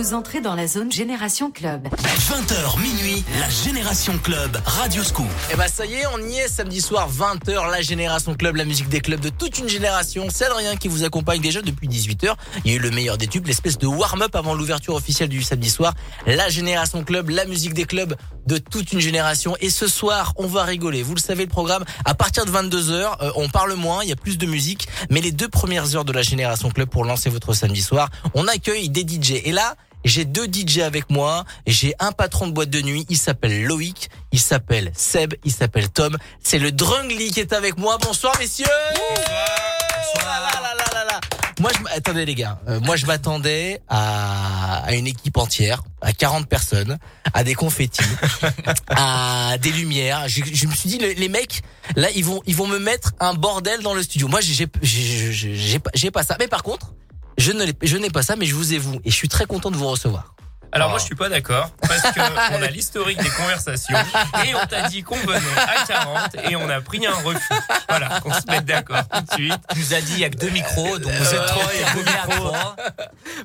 Vous entrez dans la zone Génération Club. 20h minuit, la Génération Club, Radio Scoop. Et bah ça y est, on y est samedi soir 20h, la Génération Club, la musique des clubs de toute une génération. C'est rien qui vous accompagne déjà depuis 18h. Il y a eu le meilleur des tubes, l'espèce de warm-up avant l'ouverture officielle du samedi soir. La Génération Club, la musique des clubs de toute une génération. Et ce soir, on va rigoler. Vous le savez, le programme, à partir de 22h, euh, on parle moins, il y a plus de musique. Mais les deux premières heures de la Génération Club pour lancer votre samedi soir, on accueille des DJ. Et là, j'ai deux DJ avec moi. J'ai un patron de boîte de nuit. Il s'appelle Loïc. Il s'appelle Seb. Il s'appelle Tom. C'est le Drungly qui est avec moi. Bonsoir, messieurs. Bonsoir. Là, là, là, là, là. Moi, je, attendez les gars. Euh, moi, je m'attendais à, à une équipe entière, à 40 personnes, à des confettis, à des lumières. Je, je me suis dit, les, les mecs, là, ils vont, ils vont me mettre un bordel dans le studio. Moi, j'ai, j'ai, j'ai, j'ai pas- j'ai pas ça. Mais par contre, je ne je n'ai pas ça, mais je vous ai vous. Et je suis très content de vous recevoir. Alors Oh. moi je suis pas d'accord parce que on a l'historique des conversations et on t'a dit qu'on venait à 40 et on a pris un refus. Voilà, qu'on se mette d'accord tout de suite. Tu nous a dit il y a que deux micros, donc vous êtes trois, il y a deux micros.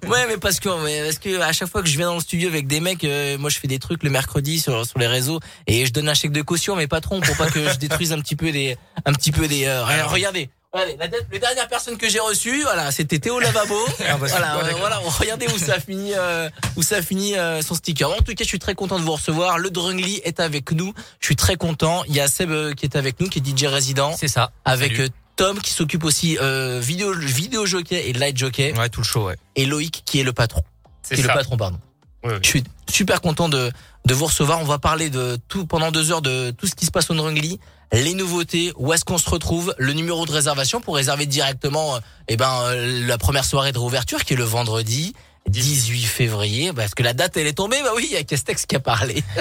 Ouais, mais parce que, parce que à chaque fois que je viens dans le studio avec des mecs, euh, moi je fais des trucs le mercredi sur sur les réseaux et je donne un chèque de caution à mes patrons pour pas que je détruise un petit peu des, un petit peu des. euh, regarde- regardez. Regardez, la, la dernière personne que j'ai reçue, voilà, c'était Théo Lavabo. Ah, bah, voilà, euh, voilà, regardez où ça a fini, euh, où ça a fini euh, son sticker. En tout cas, je suis très content de vous recevoir. Le Drungly est avec nous. Je suis très content. Il y a Seb euh, qui est avec nous, qui est DJ résident, C'est ça. avec Salut. Tom qui s'occupe aussi euh, vidéo vidéo jockey et light jockey, Ouais, tout le show, ouais. et Loïc qui est le patron C'est qui est le patron, pardon. Oui, oui. Je suis super content de, de vous recevoir. On va parler de tout pendant deux heures de tout ce qui se passe au Drungly, les nouveautés, où est-ce qu'on se retrouve, le numéro de réservation pour réserver directement, euh, eh ben, euh, la première soirée de réouverture qui est le vendredi 18 février. Parce que la date elle est tombée, bah oui, il y a Castex qui a parlé.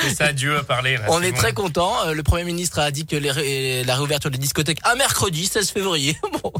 C'est ça, Dieu a parlé. là, On est bon. très content. Euh, Le Premier ministre a dit que les ré- la réouverture des discothèques à mercredi 16 février. Bon,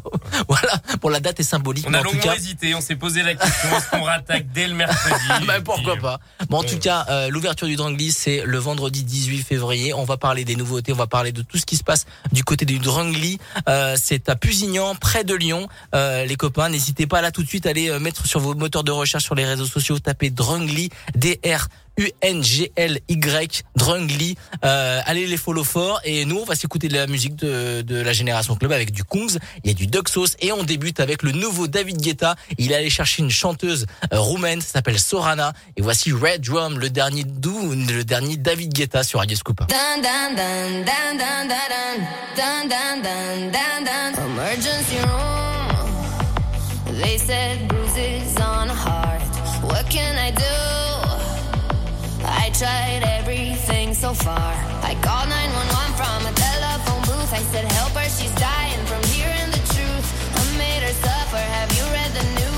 voilà, pour la date est symbolique. On a en tout longuement cas, hésité, on s'est posé la question est-ce qu'on rattaque dès le mercredi Bah, Et pourquoi puis, pas. Bon, en tout euh, cas, euh, l'ouverture du Drungly, c'est le vendredi 18 février. On va parler des nouveautés, on va parler de tout ce qui se passe du côté du Drungly. Euh, c'est à Pusignan, près de Lyon. Euh, les copains, n'hésitez pas là tout de suite à aller euh, mettre sur vos moteur de recherche sur les réseaux sociaux, tapez Drungly, D-R. U-N-G-L-Y, Drungly. Allez les follow fort. Et nous, on va s'écouter de la musique de, de, la Génération Club avec du Kungs. Il y a du Duxos Et on débute avec le nouveau David Guetta. Il est allé chercher une chanteuse roumaine. Ça s'appelle Sorana. Et voici Red Drum, le dernier doux, le dernier David Guetta sur Radio Scoop. Emergency room. They said bruises on heart. What can I do? I tried everything so far. I called 911 from a telephone booth. I said, Help her, she's dying from hearing the truth. I made her suffer. Have you read the news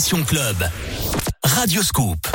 Club. Radio Scoop.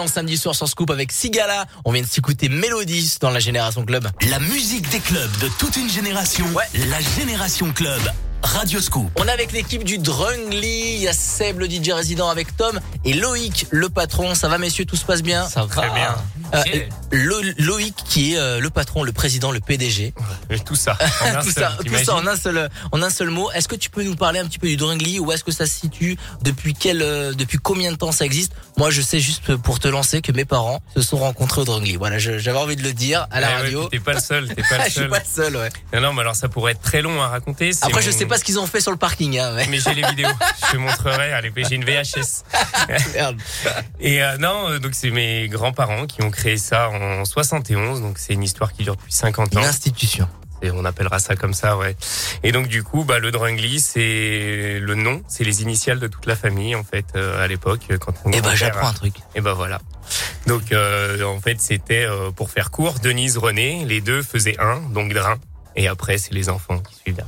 Excellent samedi soir sur Scoop avec Sigala. On vient de s'écouter Mélodis dans la Génération Club. La musique des clubs de toute une génération. Ouais. La Génération Club. Radio Scoop. On est avec l'équipe du Drungly. Il y a Seb, le DJ résident avec Tom et Loïc, le patron. Ça va messieurs, tout se passe bien? Ça va. Très bien. Euh. Lo- Loïc qui est euh, le patron, le président, le PDG. Et tout ça. En un tout, seul, ça, tout ça en un seul en un seul mot. Est-ce que tu peux nous parler un petit peu du Drungly Où est-ce que ça se situe? Depuis quel euh, depuis combien de temps ça existe? Moi, je sais juste pour te lancer que mes parents se sont rencontrés au Drungly. Voilà, je- j'avais envie de le dire à la Eh ouais, radio. T'es pas le seul, t'es pas le je suis seul. pas le seul, ouais. Non, non, mais alors ça pourrait être très long à raconter. Après, je mon- sais pas ce qu'ils ont fait sur le parking. Hein, mais... Mais j'ai les vidéos, je te montrerai. Allez, j'ai une VHS. Merde. Et euh, non, donc c'est mes grands-parents qui ont créé ça en 71. Donc c'est une histoire qui dure depuis 50 Une ans. institution. Et on appellera ça comme ça, ouais. Et donc du coup, bah, le Drungly, c'est le nom, c'est les initiales de toute la famille en fait euh, à l'époque quand mon Eh ben, grand-père j'apprends un truc. Et ben voilà. Donc euh, en fait, c'était euh, pour faire court, Denise, René, les deux faisaient un, donc Drin. Et après, c'est les enfants qui suivent.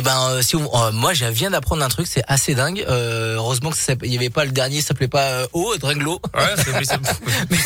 Derrière. Eh ben, euh, si on- euh, moi, je viens d'apprendre un truc, c'est assez dingue. Euh, heureusement que il y avait pas le dernier, ça s'appelait pas euh, O, Drunglo. Ouais, c'est-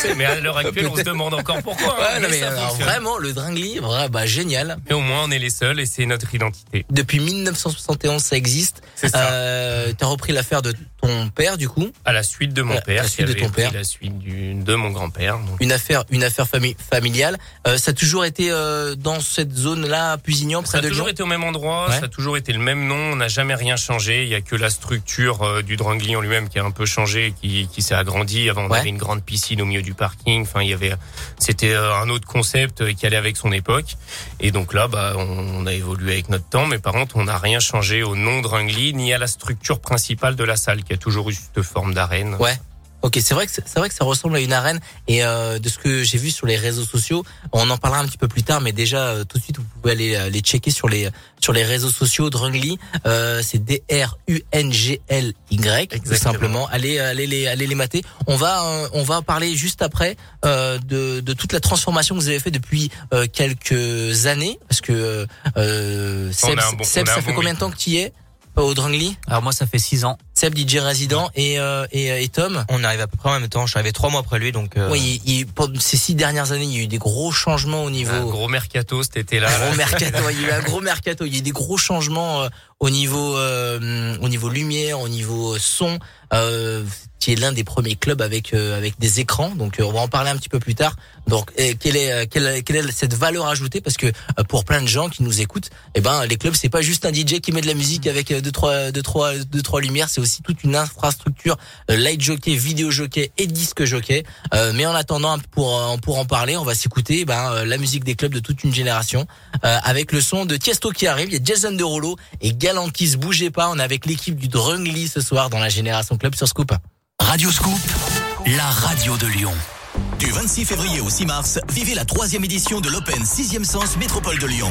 mais, mais à l'heure actuelle, on se demande encore pourquoi. hein, Ouais, mais alors, vraiment, le Drungly, vrai, bah génial. Mais au moins, on est les seuls et c'est notre identité. Depuis 1971, ça existe. C'est ça. Euh, T'as repris l'affaire de ton père, du coup. À la suite de mon la- père, la qui suite de ton père. la suite du, de mon grand-père. donc. Une affaire, une affaire fami- familiale. Euh, ça a toujours été euh, dans cette zone-là, à Pusignan, Ça près a de toujours Lyon. été au même endroit, Ouais. ça a toujours été le même nom, on n'a jamais rien changé. Il y a que la structure euh, du Drangly en lui-même qui a un peu changé, qui, qui s'est agrandi. Avant, on Ouais. avait une grande piscine au milieu du parking. Enfin, il y avait, c'était un autre concept qui allait avec son époque. Et donc là, bah, on, on a évolué avec notre temps, mais par contre, on n'a rien changé au nom Drangly ni à la structure principale de la salle, qui a toujours eu cette forme d'arène. Ouais. Ok, c'est vrai que c'est vrai que ça ressemble à une arène et euh, de ce que j'ai vu sur les réseaux sociaux, on en parlera un petit peu plus tard, mais déjà euh, tout de suite vous pouvez aller euh, les checker sur les sur les réseaux sociaux. Drungly, euh, c'est D R U N G L Y tout Exactement. simplement. Allez allez les allez les mater. On va euh, on va parler juste après euh, de de toute la transformation que vous avez fait depuis euh, quelques années parce que euh, Seb, bon- Seb, ça fait combien de temps que tu y es? euh, au Alors moi, ça fait six ans. Seb DJ résident et euh, et, et Tom. On arrive à peu près en même temps. Je suis arrivé trois mois après lui, donc. euh, Oui, il, il- pendant ces six dernières années, il y a eu des gros changements au niveau. Un gros mercato cet été-là. Un gros mercato, il y a eu un gros mercato. Il y a eu des gros changements euh, au niveau, euh, au niveau lumière, au niveau son. Euh, qui est l'un des premiers clubs avec euh, avec des écrans. Donc euh, on va en parler un petit peu plus tard. Donc quelle est euh, quelle, quelle est cette valeur ajoutée? Parce que euh, pour plein de gens qui nous écoutent, eh ben les clubs c'est pas juste un DJ qui met de la musique avec deux trois deux trois deux trois lumières. C'est aussi toute une infrastructure light jockey, vidéo jockey et disque jockey. Mais en attendant pour pour en parler, on va s'écouter ben euh, la musique des clubs de toute une génération avec le son de Tiesto qui arrive. Il y a Jason Derulo et Galantis. Bougez pas, on est avec l'équipe du Drungly ce soir dans la génération club sur Scoop. Radio Scoop, la radio de Lyon. Du 26 février au 6 mars, vivez la troisième édition de l'Open 6e Sens Métropole de Lyon.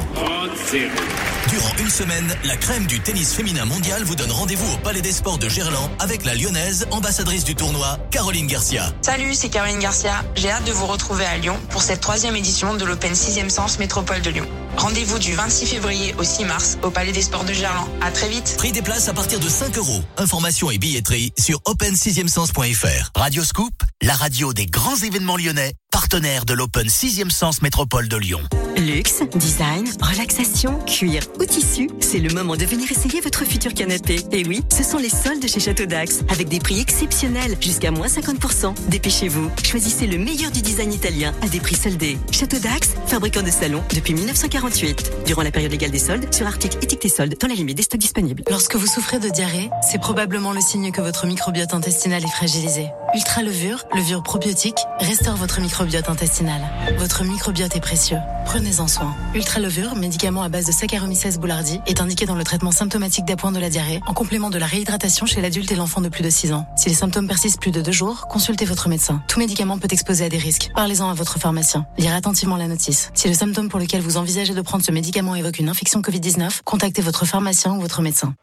Durant une semaine, la crème du tennis féminin mondial vous donne rendez-vous au Palais des Sports de Gerland avec la lyonnaise, ambassadrice du tournoi, Caroline Garcia. Salut, c'est Caroline Garcia. J'ai hâte de vous retrouver à Lyon pour cette troisième édition de l'Open 6e Sens Métropole de Lyon. Rendez-vous du 26 février au 6 mars au Palais des Sports de Gerland. À très vite. Prix des places à partir de 5 euros. Informations et billetterie sur open6e-sens.fr. Radio Scoop, la radio des grands événements lyonnais, partenaire de l'Open 6e Sens Métropole de Lyon. Luxe, design, relaxation, cuir ou tissu, c'est le moment de venir essayer votre futur canapé. Et oui, ce sont les soldes chez Château Dax, avec des prix exceptionnels, jusqu'à moins 50%. Dépêchez-vous, choisissez le meilleur du design italien à des prix soldés. Château Dax, fabricant de salons depuis 1948. Durant la période légale des soldes, sur articles étiquetés soldes, dans la limite des stocks disponibles. Lorsque vous souffrez de diarrhée, c'est probablement le signe que votre microbiote intestinal est fragilisé. Ultra levure, levure probiotique, restaure votre microbiote intestinal. Votre microbiote est précieux. Prenez-en soin. Ultra levure, médicament à base de Saccharomyces boulardii, est indiqué dans le traitement symptomatique d'appoint de la diarrhée, en complément de la réhydratation chez l'adulte et l'enfant de plus de 6 ans. Si les symptômes persistent plus de 2 jours, consultez votre médecin. Tout médicament peut exposer à des risques. Parlez-en à votre pharmacien. Lire attentivement la notice. Si le symptôme pour lequel vous envisagez de prendre ce médicament évoque une infection Covid-19, contactez votre pharmacien ou votre médecin.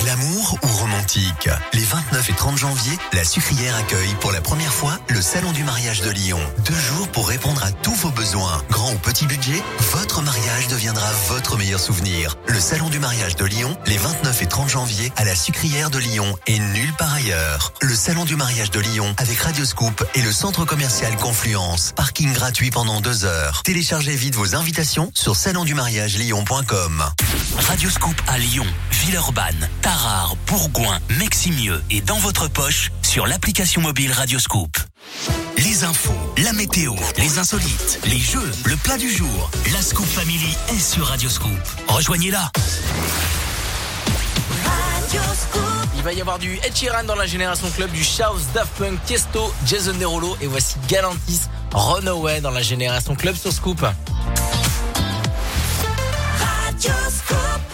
Glamour ou romantique? Les 29 et 30 janvier, la Sucrière accueille pour la première fois le Salon du mariage de Lyon. Deux jours pour répondre à tous vos besoins. Grand ou petit budget, votre mariage deviendra votre meilleur souvenir. Le Salon du mariage de Lyon, les 29 et 30 30 janvier à la sucrière de Lyon et nulle part ailleurs. Le salon du mariage de Lyon avec Radioscoop et le centre commercial Confluence. Parking gratuit pendant deux heures. Téléchargez vite vos invitations sur salondumariage-lyon.com. Radioscoop à Lyon, Villeurbanne, Tarare, Bourgoin, Meximieux et dans votre poche sur l'application mobile Radioscoop. Les infos, la météo, les insolites, les jeux, le plat du jour. La Scoop Family est sur Radioscoop. Rejoignez-la. Il va y avoir du Ed Sheeran dans la Génération Club, du Chaos, Daft Punk, Tiesto, Jason Derulo et voici Galantis, Runaway dans la Génération Club sur Scoop. Think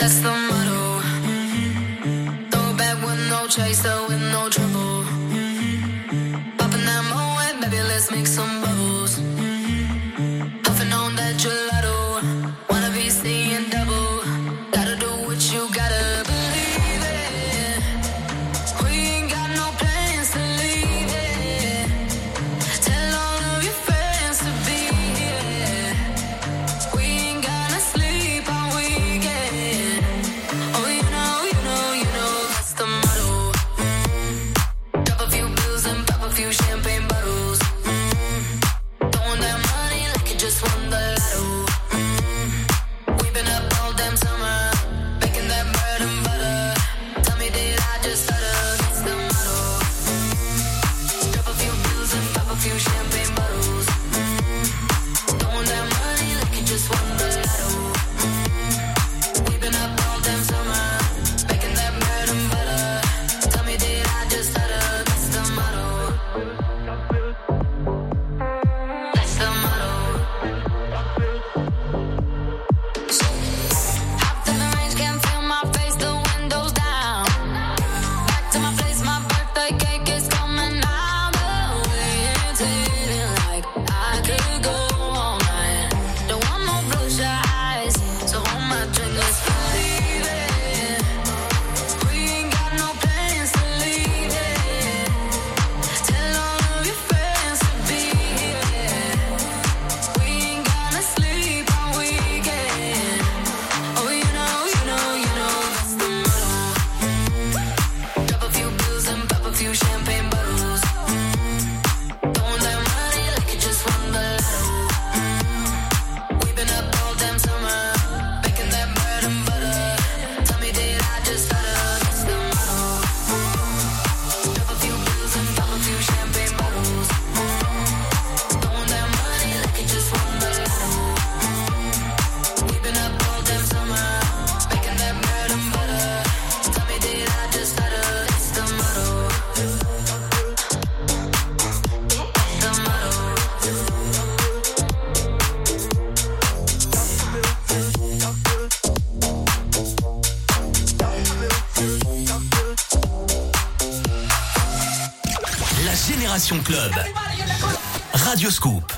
that's the motto. Mm-hmm. Throw back with no chaser, with no Teleskop.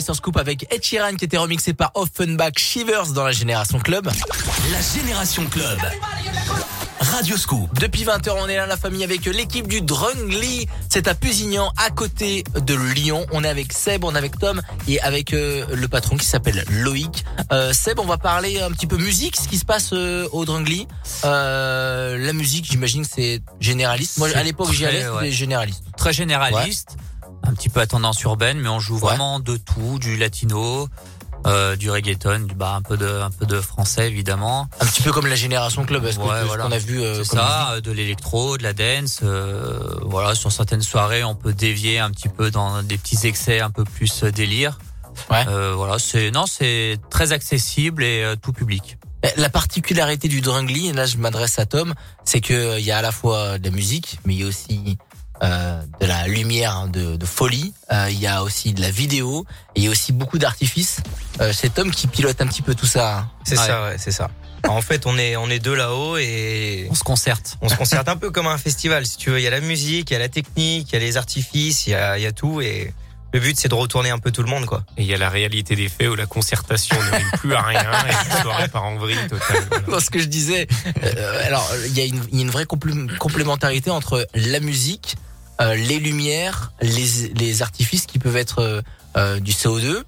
Belle soirée sur Scoop avec Ed Sheeran qui était remixé par Offenbach Shivers dans la Génération Club. La Génération Club. Radio Scoop. Depuis 20h, on est là, la famille, avec l'équipe du Drungly. C'est à Pusignan, à côté de Lyon. On est avec Seb, on est avec Tom et avec euh, le patron qui s'appelle Loïc. Euh, Seb, on va parler un petit peu musique, ce qui se passe euh, au Drungly. Euh, la musique, j'imagine que c'est généraliste. Moi, à l'époque, j'y allais, c'était ouais. généraliste. Très généraliste, peu à tendance urbaine, mais on joue vraiment de tout, du latino, euh, du reggaeton, du bah un peu de un peu de français évidemment. Un petit peu comme la Génération Club, est-ce que Ouais, voilà. qu'on a vu euh, comme ça, euh, de l'électro, de la dance. euh, voilà, sur certaines soirées, on peut dévier un petit peu dans des petits excès un peu plus délire. Euh, voilà, c'est non, c'est très accessible et tout public. La particularité du Drungly, et là je m'adresse à Tom, c'est que il y a à la fois de la musique, mais il y a aussi euh, de la lumière hein, de, de folie. Euh, il y a aussi de la vidéo et il y a aussi beaucoup d'artifices. Euh, c'est Tom qui pilote un petit peu tout ça. hein. C'est ça, ouais, c'est ça. En fait, on est on est deux là-haut et on se concerte. On se concerte un peu comme un festival, si tu veux. Il y a la musique, il y a la technique, il y a les artifices, il y a, il y a tout et le but c'est de retourner un peu tout le monde, quoi. Et il y a la réalité des faits où la concertation ne rime plus à rien et la soirée part en vrille totale. voilà. Dans ce que je disais, euh, alors il y, a une, il y a une vraie complé- complémentarité entre la musique, euh, les lumières, les, les artifices qui peuvent être euh, euh, du CO2.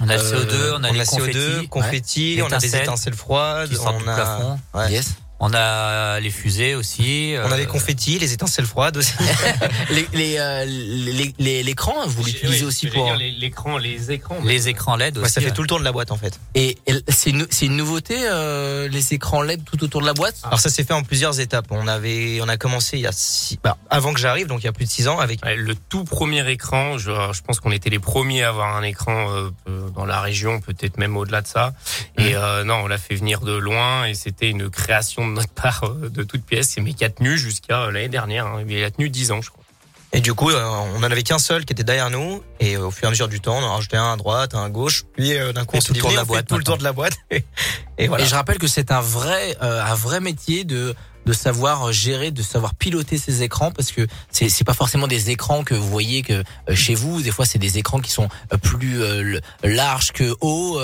On a le Euh, CO2, on a on les a CO2, confettis, confettis, ouais, on a des étincelles froides, on a- plafond. Ouais. Yes. On a les fusées aussi. On a euh, les confettis, les étincelles froides aussi. les, les, euh, les- les- l'écran, vous l'utilisez Oui, aussi pour. dire les- L'écran, les écrans. les écrans LED aussi. Ouais, ça fait ouais. tout le tour de la boîte en fait. Et, et c'est une, nouveauté, euh, les écrans LED tout autour de la boîte? Alors ça s'est fait en plusieurs étapes. On avait, on a commencé il y a six, bah, avant que j'arrive, donc il y a plus de six ans avec. Ouais, le tout premier écran, je, je pense qu'on était les premiers à avoir un écran euh, euh, dans la région, peut-être même au-delà de ça. Et euh, non, on l'a fait venir de loin et c'était une création de notre part euh, de toute pièce. Mais qui a tenu jusqu'à euh, l'année dernière. Hein. Il a tenu 10 ans, je crois. Et du coup, euh, on en avait qu'un seul qui était derrière nous. Et au fur et à mesure du temps, on en a rajouté un à droite, un à gauche. Puis d'un coup, Et on tout le dit, tour de la boîte tout le tour de la boîte. et voilà. Et je rappelle que c'est un vrai, euh, un vrai métier de de savoir euh, gérer, de savoir piloter ces écrans parce que c'est c'est pas forcément des écrans que vous voyez que euh, chez vous. Des fois, c'est des écrans qui sont euh, plus larges que hauts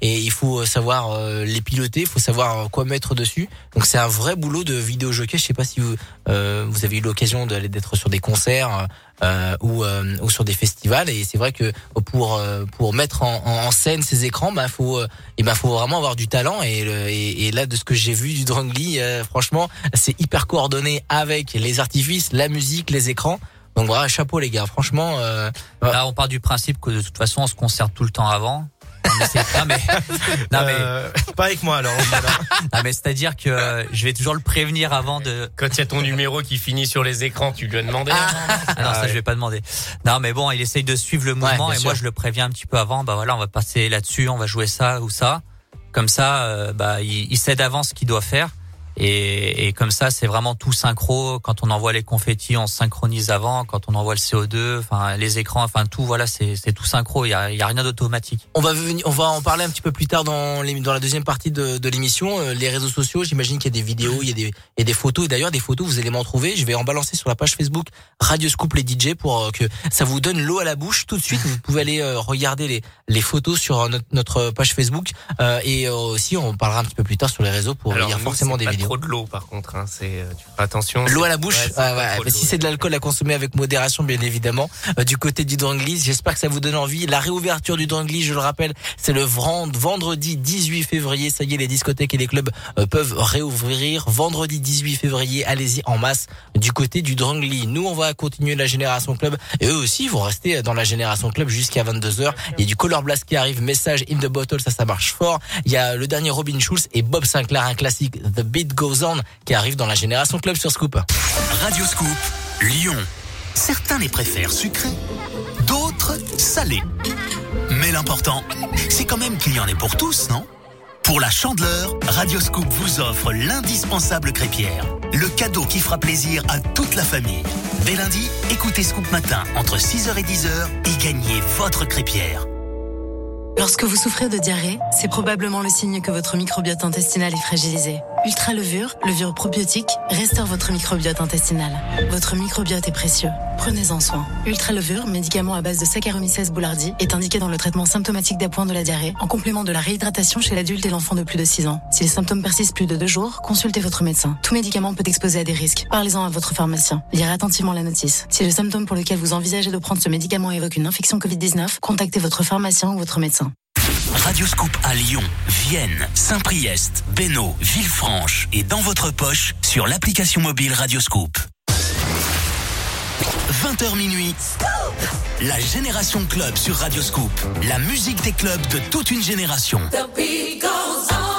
et il faut savoir les piloter. Il faut savoir quoi mettre dessus. Donc c'est un vrai boulot de vidéo jockey. Je sais pas si vous vous avez eu l'occasion d'aller d'être sur des concerts. Euh, ou, euh, ou sur des festivals. Et c'est vrai que pour euh, pour mettre en, en- scène ces écrans bah faut euh, et ben faut vraiment avoir du talent. Et, et, et là de ce que j'ai vu du Drangly euh, franchement c'est hyper coordonné avec les artifices la musique les écrans. Donc voilà chapeau les gars. Franchement euh, Là, on part du principe que de toute façon, on se concerte tout le temps avant. Non mais, non mais, Euh, pas avec moi alors. non, mais c'est-à-dire que euh, je vais toujours le prévenir avant de. Quand il y a ton numéro qui finit sur les écrans, tu lui as demandé. Ah non, ça je vais pas demander. Non, mais bon, il essaye de suivre le mouvement et moi je le préviens un petit peu avant. Bah voilà, on va passer là-dessus, on va jouer ça ou ça. Comme ça, euh, bah il, il sait d'avance ce qu'il doit faire. Et, et comme ça, c'est vraiment tout synchro. Quand on envoie les confettis, on se synchronise avant. Quand on envoie le CO2, enfin les écrans, enfin tout, voilà, c'est c'est tout synchro. Il y a, il y a rien d'automatique. On va venir, on va en parler un petit peu plus tard dans les- dans la deuxième partie de, de l'émission. Euh, les réseaux sociaux, j'imagine qu'il y a des vidéos, il y a des, il y a des photos. Et d'ailleurs, des photos, vous allez m'en trouver. Je vais en balancer sur la page Facebook Radio Scoop les DJ pour euh, que ça vous donne l'eau à la bouche tout de suite. Vous pouvez aller euh, regarder les, les photos sur notre, notre page Facebook Euh, et aussi on parlera un petit peu plus tard sur les réseaux pour Alors, il y a nous, forcément des vidéos. Trop de l'eau, par contre. Hein, c'est, euh, tu feras attention. L'eau à la bouche, ouais, Ah ouais, bah, si c'est de l'alcool à consommer avec modération, bien évidemment. Euh, du côté du Dranglis, j'espère que ça vous donne envie. La réouverture du Dranglis, je le rappelle, c'est le vendredi 18 février. Ça y est, les discothèques et les clubs euh, peuvent réouvrir. Vendredi 18 février, allez-y en masse du côté du Dranglis. Nous, on va continuer la Génération Club et eux aussi vont rester dans la Génération Club jusqu'à 22h. Il y a du Color Blast qui arrive, message in the bottle, ça, ça marche fort. Il y a le dernier Robin Schulz et Bob Sinclair, un classique, The Beat Goes On, qui arrive dans la Génération Club sur Scoop. Radio Scoop, Lyon. Certains les préfèrent sucrés, d'autres salés. Mais l'important, c'est quand même qu'il y en ait pour tous, non? Pour la chandeleur, Radio Scoop vous offre l'indispensable crêpière. Le cadeau qui fera plaisir à toute la famille. Dès lundi, écoutez Scoop Matin entre 6h et 10h et gagnez votre crêpière. Lorsque vous souffrez de diarrhée, c'est probablement le signe que votre microbiote intestinal est fragilisé. Ultra levure, levure probiotique, restaure votre microbiote intestinal. Votre microbiote est précieux. Prenez-en soin. Ultra levure, médicament à base de Saccharomyces boulardii, est indiqué dans le traitement symptomatique d'appoint de la diarrhée, en complément de la réhydratation chez l'adulte et l'enfant de plus de 6 ans. Si les symptômes persistent plus de deux jours, consultez votre médecin. Tout médicament peut exposer à des risques. Parlez-en à votre pharmacien. Lirez attentivement la notice. Si le symptôme pour lequel vous envisagez de prendre ce médicament évoque une infection Covid-19, contactez votre pharmacien ou votre médecin. Radio Scoop à Lyon, Vienne, Saint-Priest, Bénaud, Villefranche et dans votre poche sur l'application mobile Radio Scoop. 20h minuit. La Génération Club sur Radio Scoop. La musique des clubs de toute une génération. On,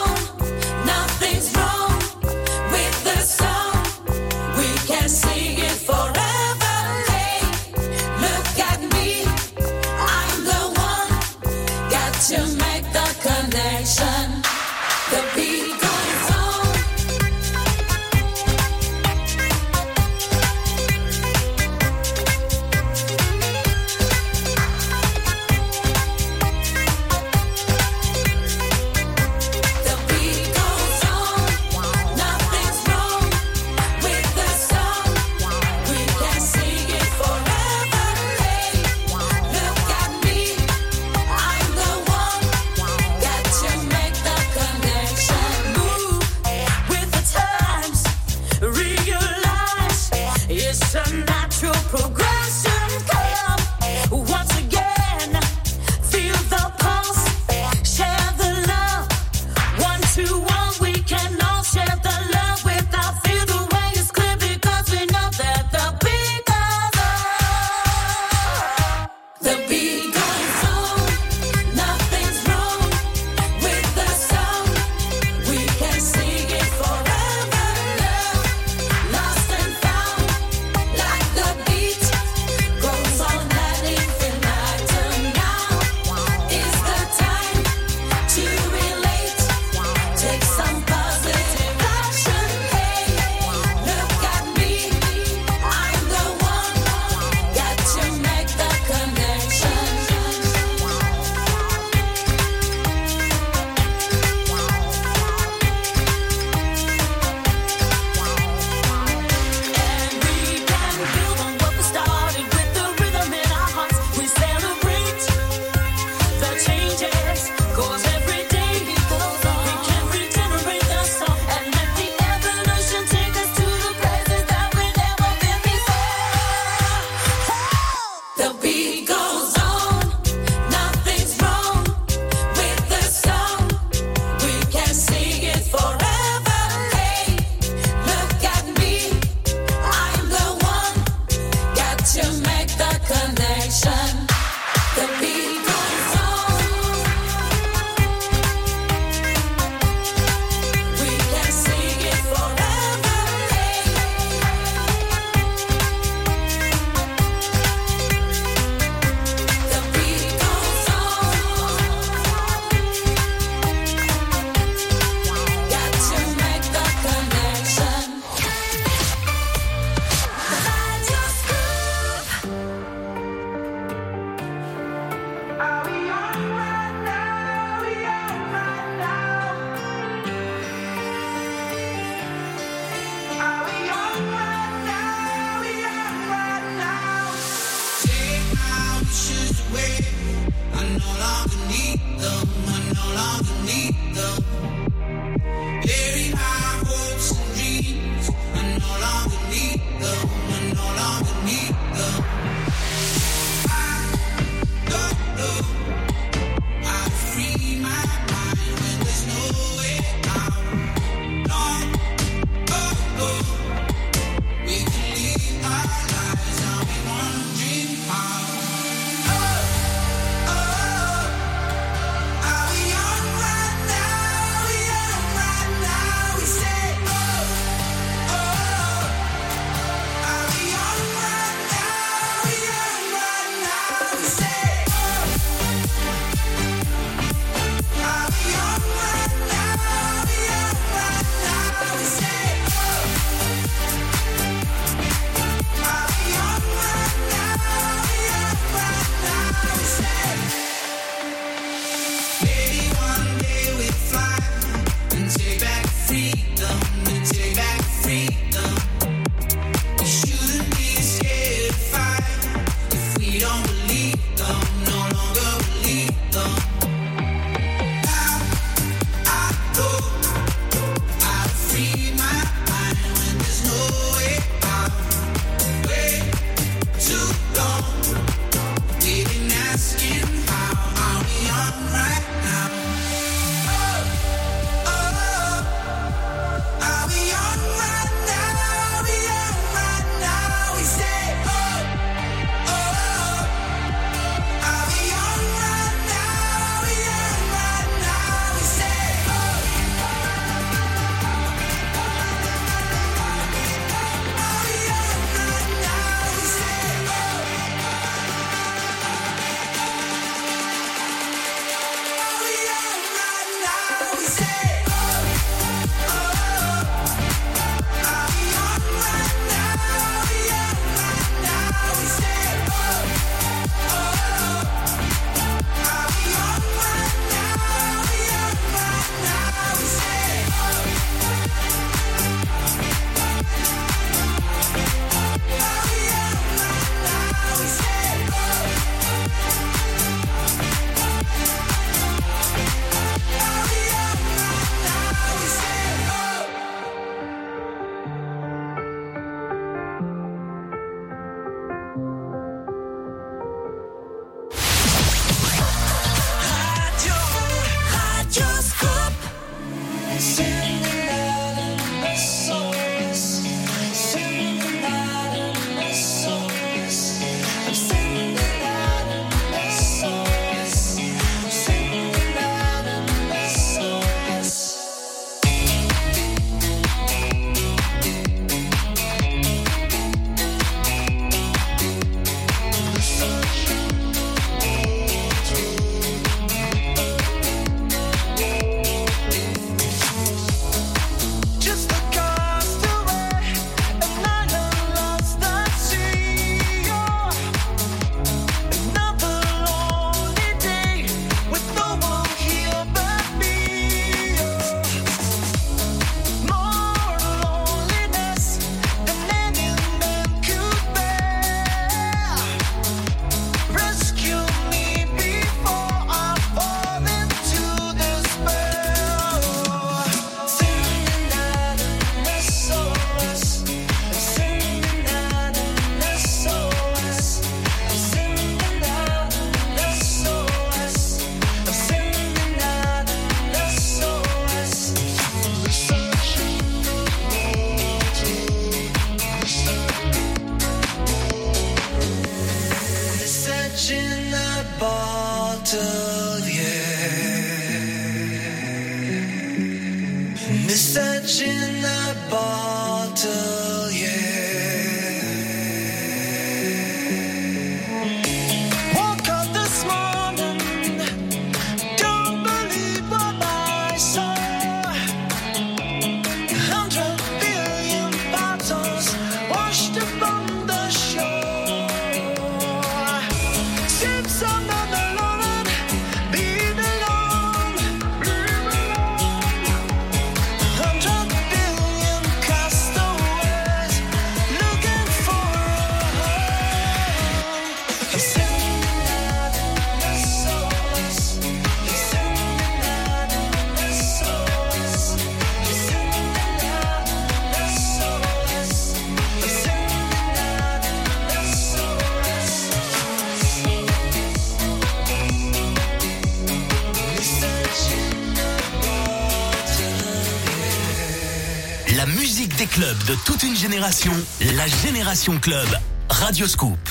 la Génération Club. Radio Scoop.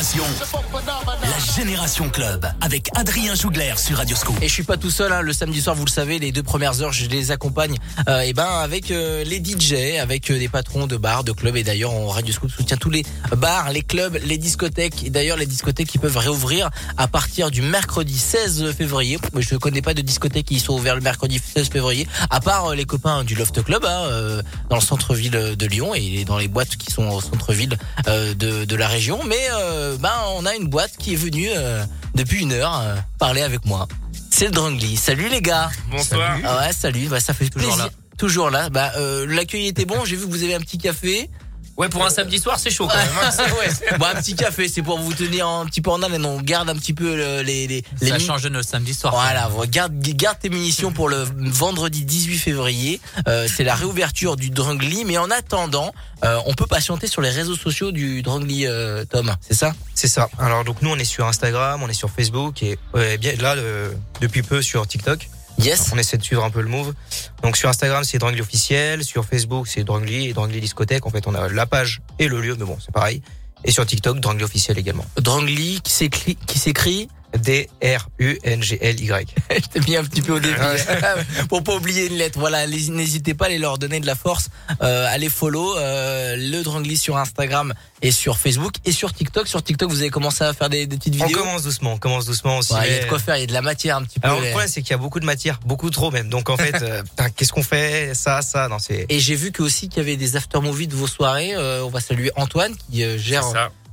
La Génération Club avec Adrien Jougler sur Radio Scoop. Et je suis pas tout seul, hein, le samedi soir, vous le savez, les deux premières heures, je les accompagne euh, et ben avec euh, les DJ, avec euh, des patrons de bars, de clubs. Et d'ailleurs, on Radio Scoop soutient tous les bars, les clubs, les discothèques. Et d'ailleurs, les discothèques qui peuvent réouvrir à partir du mercredi 16 février. Moi, Je ne connais pas de discothèques qui sont ouvertes le mercredi 16 février, à part euh, les copains du Loft Club hein, euh, dans le centre-ville de Lyon et dans les boîtes qui sont au centre-ville de, de la région. Mais ben, on a une boîte qui est venue depuis une heure euh, parler avec moi. C'est le Drungly. Salut les gars. Bonsoir. Ah ouais, salut. Bah, ça fait Toujours plaisir. là. Toujours là. Bah, euh, l'accueil était bon. J'ai vu que vous avez un petit café. Ouais, pour un samedi soir, c'est chaud quand même. hein. ouais. Bon, un petit café, c'est pour vous tenir un petit peu en haleine. On garde un petit peu le- les les Ça change de notre samedi soir. Voilà, garde, garde tes munitions pour le vendredi 18 février. Euh, c'est la réouverture du Drungly, mais en attendant, euh, on peut patienter sur les réseaux sociaux du Drungly, euh, Tom. C'est ça? C'est ça. Alors donc nous on est sur Instagram, on est sur Facebook et euh, bien là le- depuis peu sur TikTok. Yes. On essaie de suivre un peu le move. Donc sur Instagram c'est Drangly officiel, sur Facebook c'est Drangly et Drangly discothèque. En fait on a la page et le lieu, mais bon c'est pareil. Et sur TikTok Drangly officiel également. Drungly qui s'écrit qui s'écrit D R U N G L Y. Je t'ai mis un petit peu au début. Pour pas oublier une lettre. Voilà, n'hésitez pas à aller leur donner de la force. Euh, allez follow euh, le Drangly sur Instagram et sur Facebook et sur TikTok. Sur TikTok, vous avez commencé à faire des, des petites On vidéos. commence doucement, on commence doucement aussi. Ouais, il y a de quoi faire, il y a de la matière un petit peu. Alors le problème c'est qu'il y a beaucoup de matière, beaucoup trop même. Donc en fait, euh, putain, qu'est-ce qu'on fait? Ça, ça, non c'est. Et j'ai vu que aussi qu'il y avait des after movies de vos soirées. Euh, on va saluer Antoine qui euh, gère.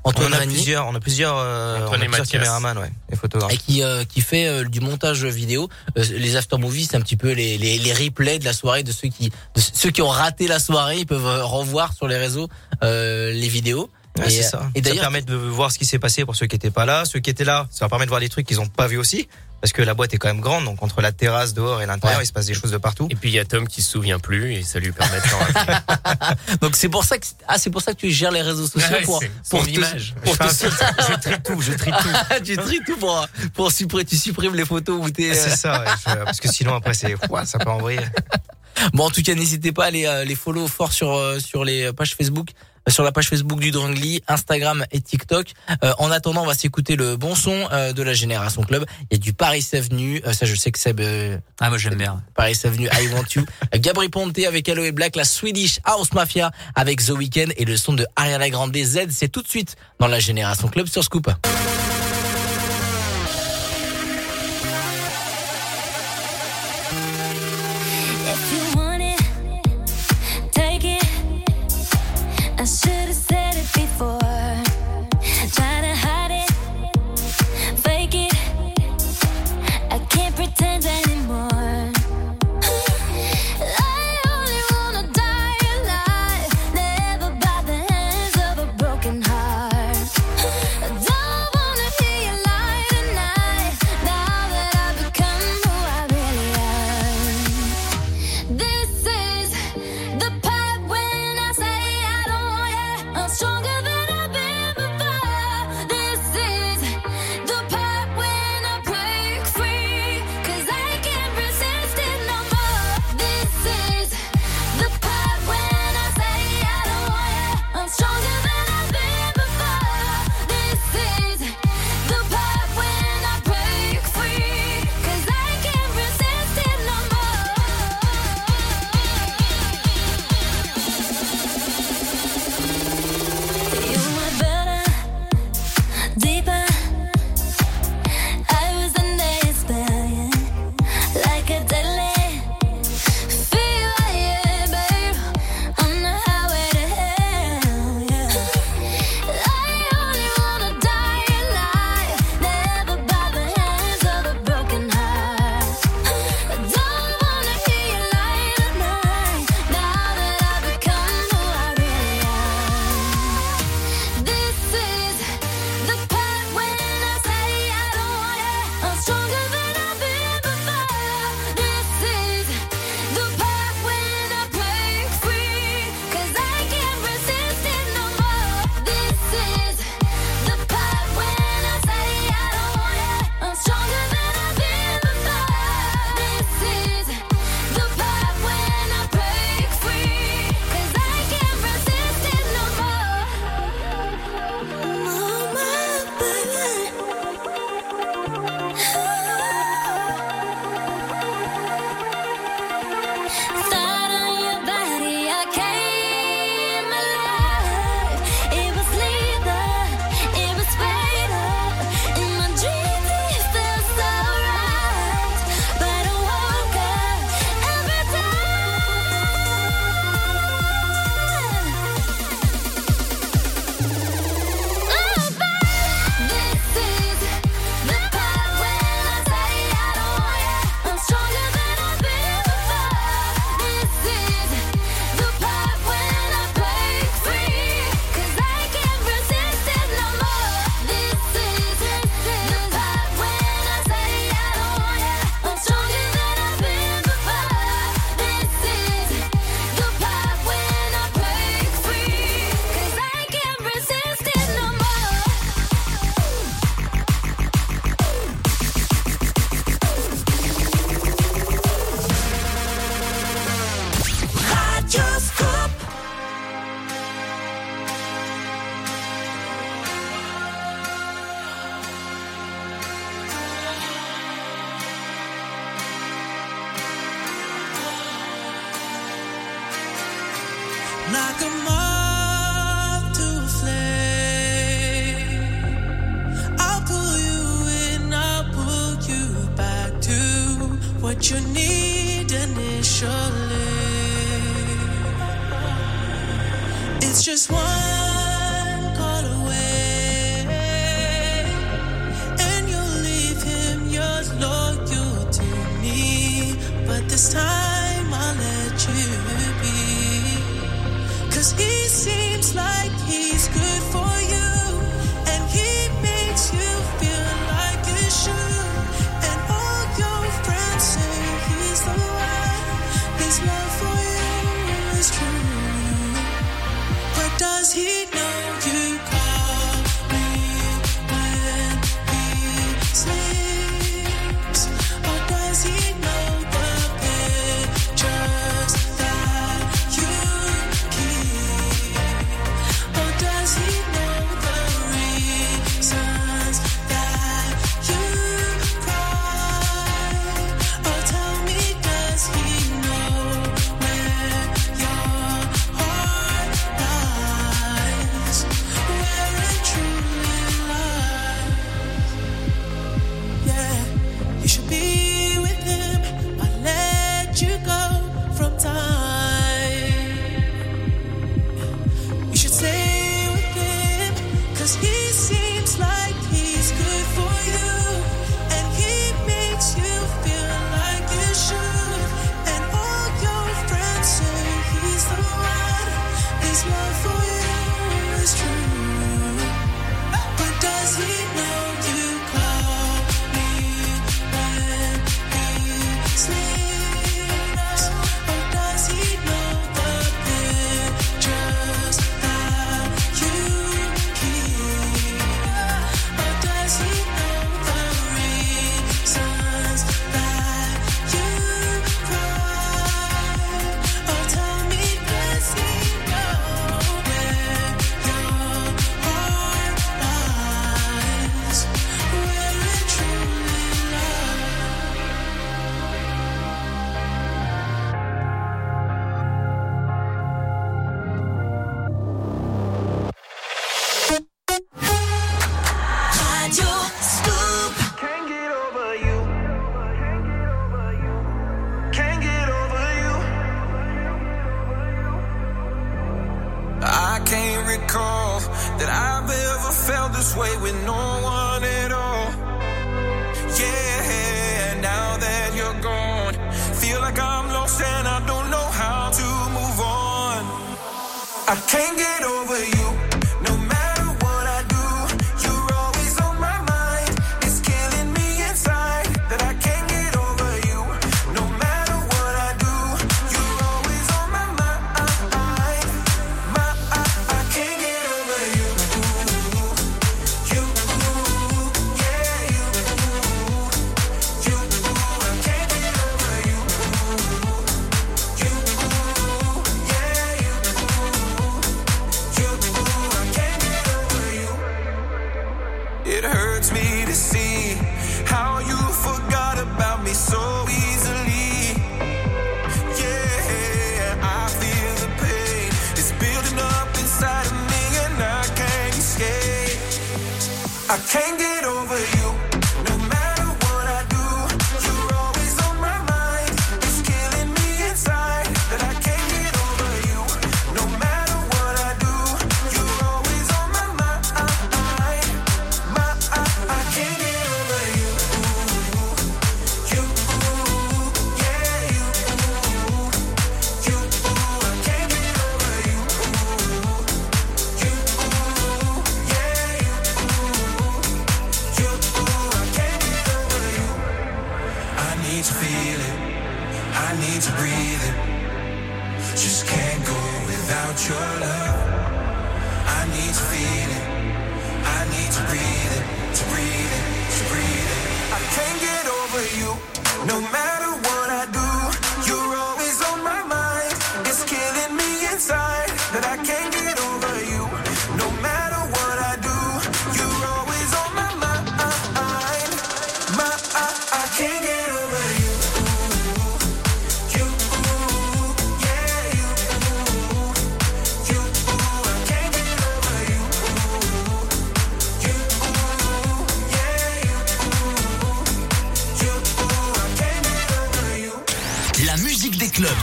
Antoine on a plusieurs, on a plusieurs, euh, on a et plusieurs caméramans, ouais, et photographes. et qui euh, qui fait euh, du montage vidéo. Euh, les after movies, c'est un petit peu les, les les replays de la soirée de ceux qui de ceux qui ont raté la soirée. Ils peuvent euh, revoir sur les réseaux euh, les vidéos. Et, c'est euh, ça. Et ça d'ailleurs, permet de voir ce qui s'est passé pour ceux qui étaient pas là. Ceux qui étaient là, ça leur permet de voir des trucs qu'ils ont pas vu aussi. Parce que la boîte est quand même grande, donc entre la terrasse dehors et l'intérieur, Ouais. il se passe des choses de partout. Et puis il y a Tom qui se souvient plus et ça lui permet de donc c'est pour ça que ah c'est pour ça que tu gères les réseaux sociaux Ouais, pour pour son te- image. pour Je te- trie tout, je trie tout. tu tries tout pour pour supprimer tu supprimes les photos où t'es. euh, C'est ça, ouais, je- parce que sinon après c'est, ça peut envoyer. Bon, en tout cas, n'hésitez pas à les, euh, les follow fort sur, euh, sur les pages Facebook, euh, sur la page Facebook du Drungly, Instagram et TikTok. Euh, en attendant, on va s'écouter le bon son euh, de la Génération Club. Il y a du Paris Avenue, euh, ça je sais que c'est euh, Ah, moi j'aime bien. Paris Avenue, I Want You. Gabri Ponte avec Aloe Black, la Swedish House Mafia avec The Weeknd et le son de Ariana Grande Z. C'est tout de suite dans la Génération Club sur Scoop.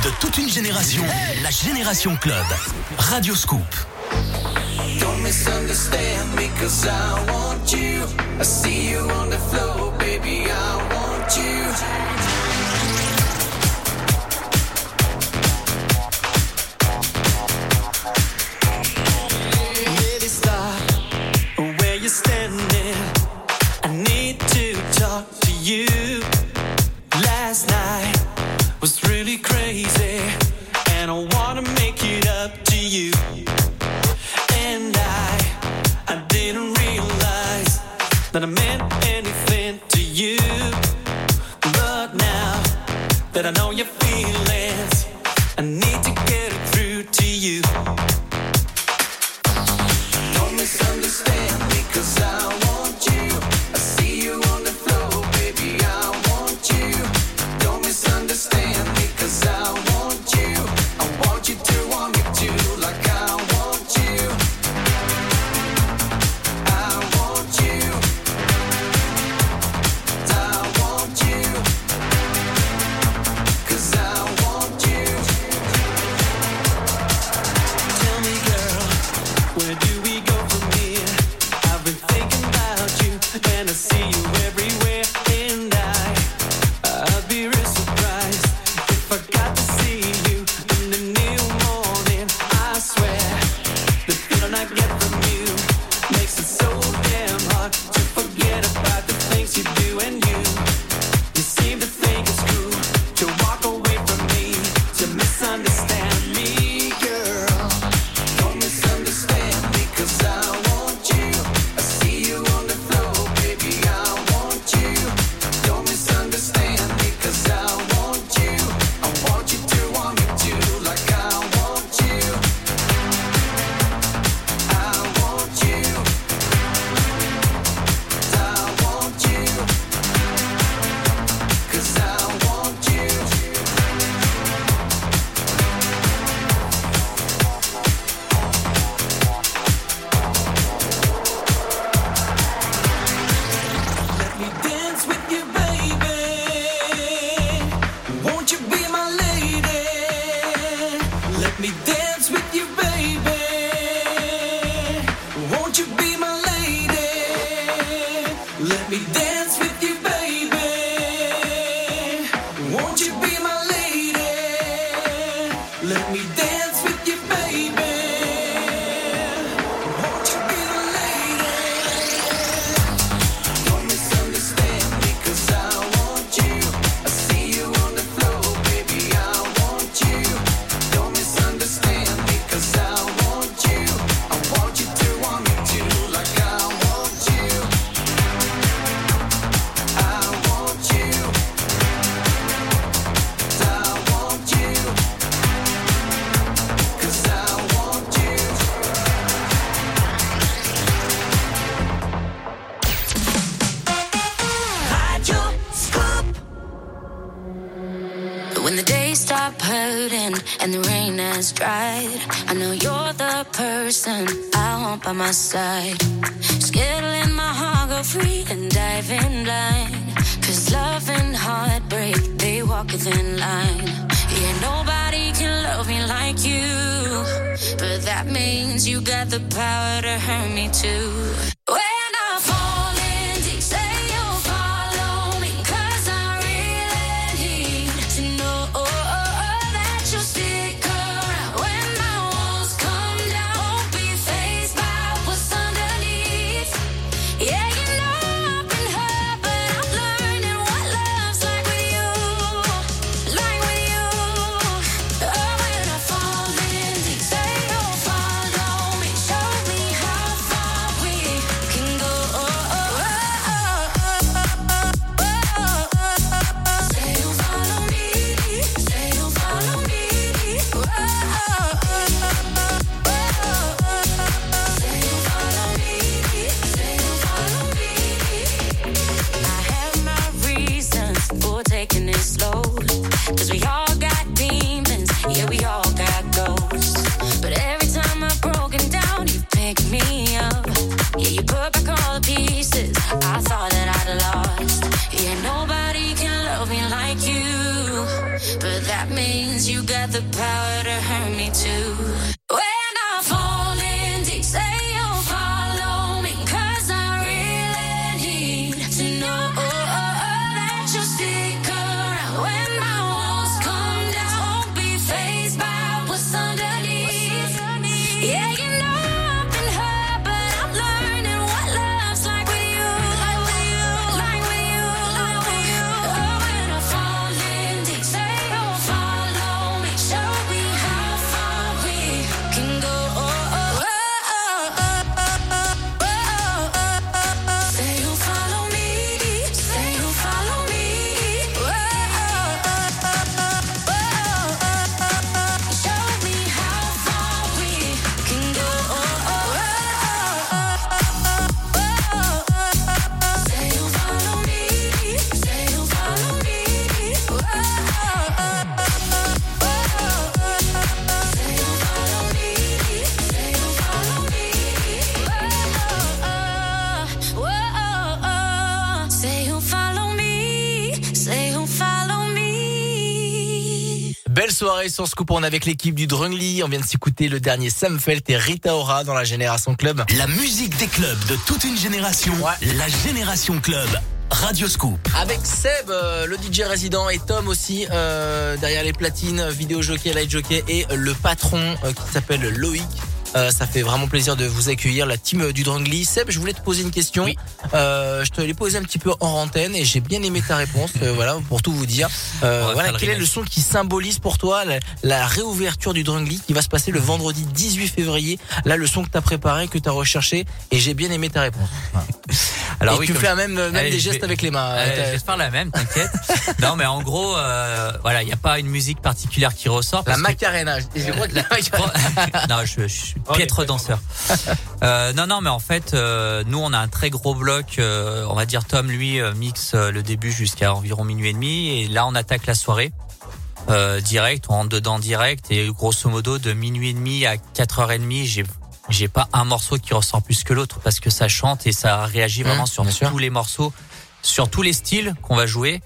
club de toute une génération, la Génération Club. Radio Scoop. Don't misunderstand me cause I want you. I see you on the floor, baby, I want you. My side. Skittling my heart go free and dive in blind. Cause love and heartbreak, they walk a thin line. Yeah, nobody can love me like you. But that means you got the power to hurt me too. Sur Scoop, on est avec l'équipe du Drungly. On vient de s'écouter le dernier Sam Felt et Rita Ora dans la Génération Club. La musique des clubs de toute une génération. La Génération Club. Radio Scoop. Avec Seb, euh, le DJ résident, et Tom aussi, euh, derrière les platines, vidéo jockey, light jockey, et le patron euh, qui s'appelle Loïc. Euh, ça fait vraiment plaisir de vous accueillir, la team du Drangly. Seb, je voulais te poser une question. Euh, je te l'ai posée un petit peu en antenne et j'ai bien aimé ta réponse. euh, voilà, pour tout vous dire. Euh, voilà, quel est le son qui symbolise pour toi la, la réouverture du Drangly qui va se passer le vendredi 18 février? Là, le son que t'as préparé, que t'as recherché, et j'ai bien aimé ta réponse. Alors et oui, tu fais je- même, même Allez, des gestes vais- avec les mains. Allez, je vais te faire la même, t'inquiète. non, mais en gros, euh, voilà, il n'y a pas une musique particulière qui ressort. La que- Macarena. Je je crois que la Macarena. non, je, je Oh, piètre danseur. Euh, non, non, mais en fait, euh, nous, on a un très gros bloc. euh, on va dire Tom, lui, euh, mixe euh, le début jusqu'à environ minuit et demi, et là, on attaque la soirée. Euh, direct, on rentre dedans direct et grosso modo de minuit et demi à 4h30, j'ai j'ai pas un morceau qui ressort plus que l'autre parce que ça chante et ça réagit vraiment Mmh, sur bien sûr. tous les morceaux, sur tous les styles qu'on va jouer.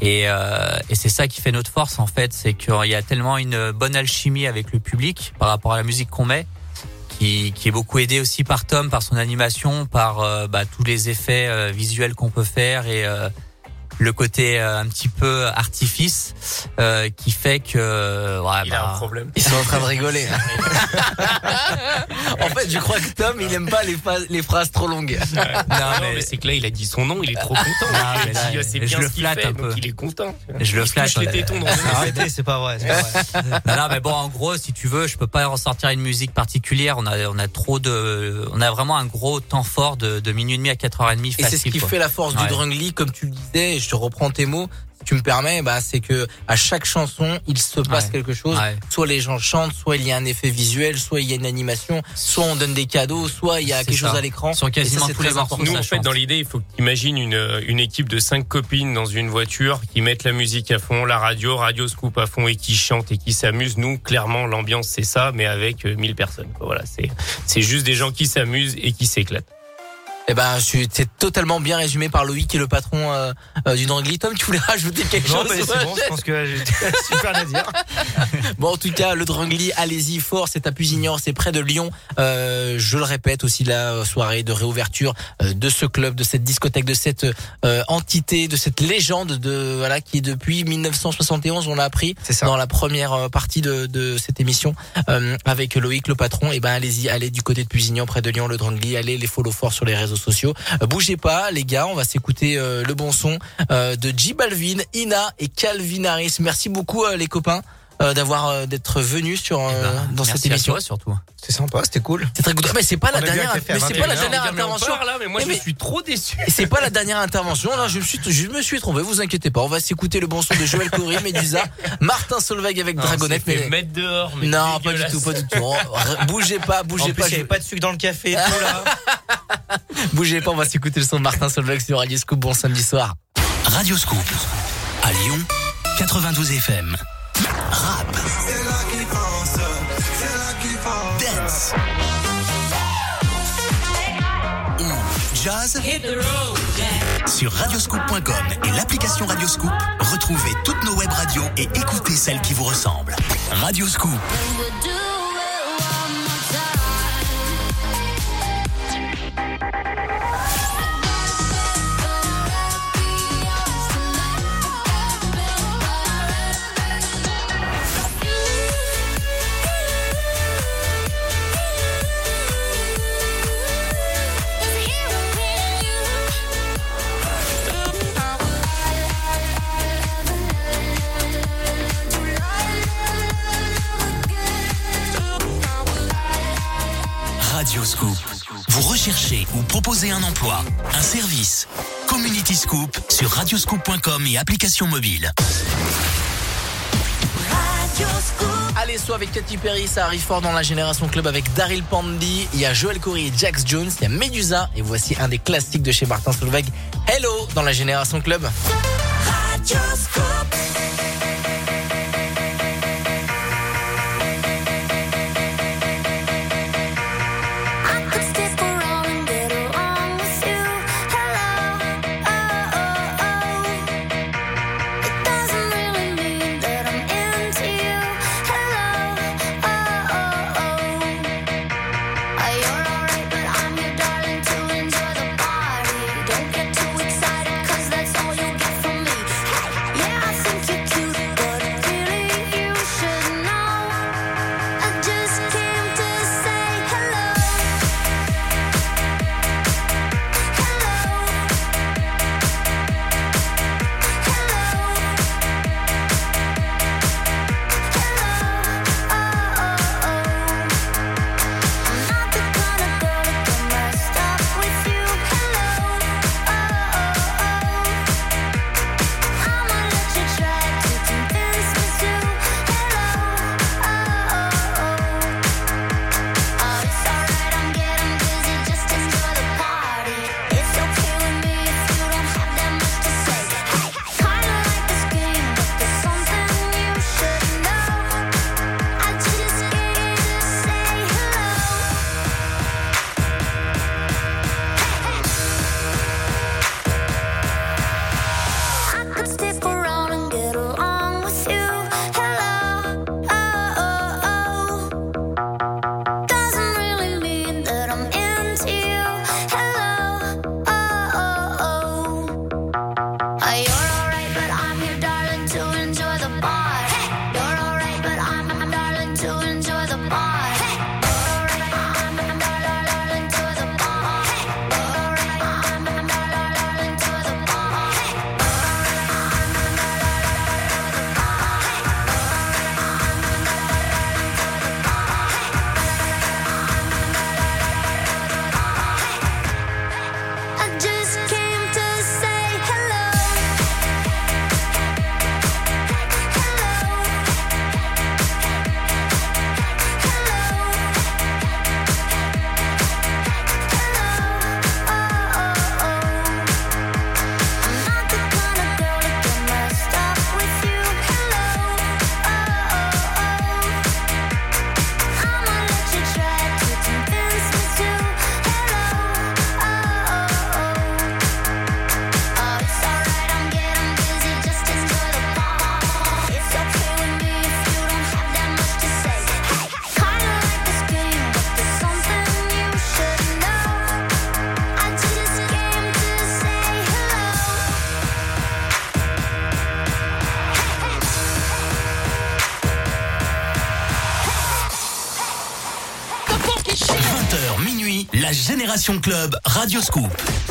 Et, euh, et c'est ça qui fait notre force en fait, c'est qu'il y a tellement une bonne alchimie avec le public par rapport à la musique qu'on met, qui, qui est beaucoup aidé aussi par Tom, par son animation, par euh, bah, tous les effets euh, visuels qu'on peut faire et euh, le côté euh, un petit peu artifice euh, qui fait que ouais, Il bah, a un problème. Ils sont en train de rigoler. en fait, je crois que Tom, il aime pas les, phrases- les phrases trop longues. Non, mais, c'est que là, il a dit son nom, il est trop content. Non, il mais a dit, là, ah, c'est je bien le ce qu'il flatte fait, un donc peu. il est content. Je le Il flatte. touche les tétons dans le Arrêtez, c'est pas vrai. c'est pas vrai. non, non, mais bon, en gros, si tu veux, je peux pas en sortir une musique particulière. On a, on a trop de, on a vraiment un gros temps fort de, de minuit et demi à 4h30 Et facile. c'est ce qui quoi. fait la force Ouais. du Drungly, comme tu le disais, et je te reprends tes mots, si tu me permets, bah c'est que à chaque chanson, il se passe Ouais. quelque chose. Ouais. Soit les gens chantent, soit il y a un effet visuel, soit il y a une animation, soit on donne des cadeaux, soit il y a quelque ça. chose à l'écran. Sur ça, quasiment c'est tous les très morceaux, important. Nous, ça en fait, dans l'idée, il faut imagines une, une équipe de cinq copines dans une voiture qui mettent la musique à fond, la radio, radio scoop à fond et qui chantent et qui s'amusent. Nous, clairement, l'ambiance, c'est ça, mais avec euh, 1000 personnes. quoi. Voilà, c'est, c'est juste des gens qui s'amusent et qui s'éclatent. Eh ben, c'est totalement bien résumé par Loïc, qui est le patron euh, euh, du Drangly. Tom, tu voulais rajouter quelque Non, chose? mais c'est bon, je pense que j'ai super à dire. Bon, en tout cas, le Drangly, allez-y fort. C'est à Pusignan, c'est près de Lyon. Euh, je le répète aussi la soirée de réouverture euh, de ce club, de cette discothèque, de cette euh, entité, de cette légende de voilà qui est depuis 1971. On l'a appris ça. dans la première partie de, de cette émission euh, avec Loïc, le patron. Et ben, allez-y, allez du côté de Pusignan, près de Lyon, le Drangly. Allez les follow fort sur les réseaux sociaux. Euh, bougez pas, les gars. On va s'écouter euh, le bon son euh, de J Balvin, Ina et Calvin Harris. Merci beaucoup, les copains. Euh, d'avoir euh, d'être venus sur euh, dans cette merci à émission toi, surtout. C'est sympa, c'était cool. c'est très good mais c'est pas la On a bien dernière kiffé à mais c'est 21 pas la dernière intervention là, mais moi, Mais je mais- suis trop déçu. et c'est pas la dernière intervention là je me suis je me suis trompé vous inquiétez pas on va s'écouter le bon son de Joël Corry Medusa Martin Solveig avec Non, Dragonette mais mettre dehors, mais non pas du tout pas du tout Oh, bougez pas bougez pas il n'y je- avait pas de sucre dans le café et tout là. bougez pas on va s'écouter le son de Martin Solveig sur Radio Scoop bon samedi soir Radio Scoop. À Lyon, 92 FM. Rap. Dance. Ou jazz. Sur radioscoop.com et l'application Radioscoop, retrouvez toutes nos web radios et écoutez celles qui vous ressemblent. Radioscoop. Radio Scoop. Vous recherchez ou proposez un emploi, un service. Community Scoop sur radioscoop.com et application mobile. Allez, soit avec Katy Perry, ça arrive fort dans la génération club avec Daryl Pandy, il y a Joel Corey et Jax Jones, il y a Medusa et voici un des classiques de chez Martin Solveig, Hello dans la génération club. I Club Radio Scoop.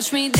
Oh. Just watch me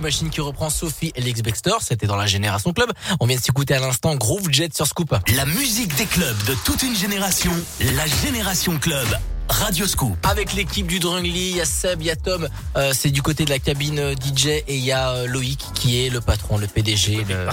Machine qui reprend Sophie et Lex Baxter, c'était dans la Génération Club. On vient de s'écouter à l'instant Groove Jet sur Scoop. La musique des clubs de toute une génération, la Génération Club, Radio Scoop. Avec l'équipe du Drungly, il y a Seb, il y a Tom, euh, c'est du côté de la cabine euh, DJ et il y a euh, Loïc qui est le patron, le PDG, le,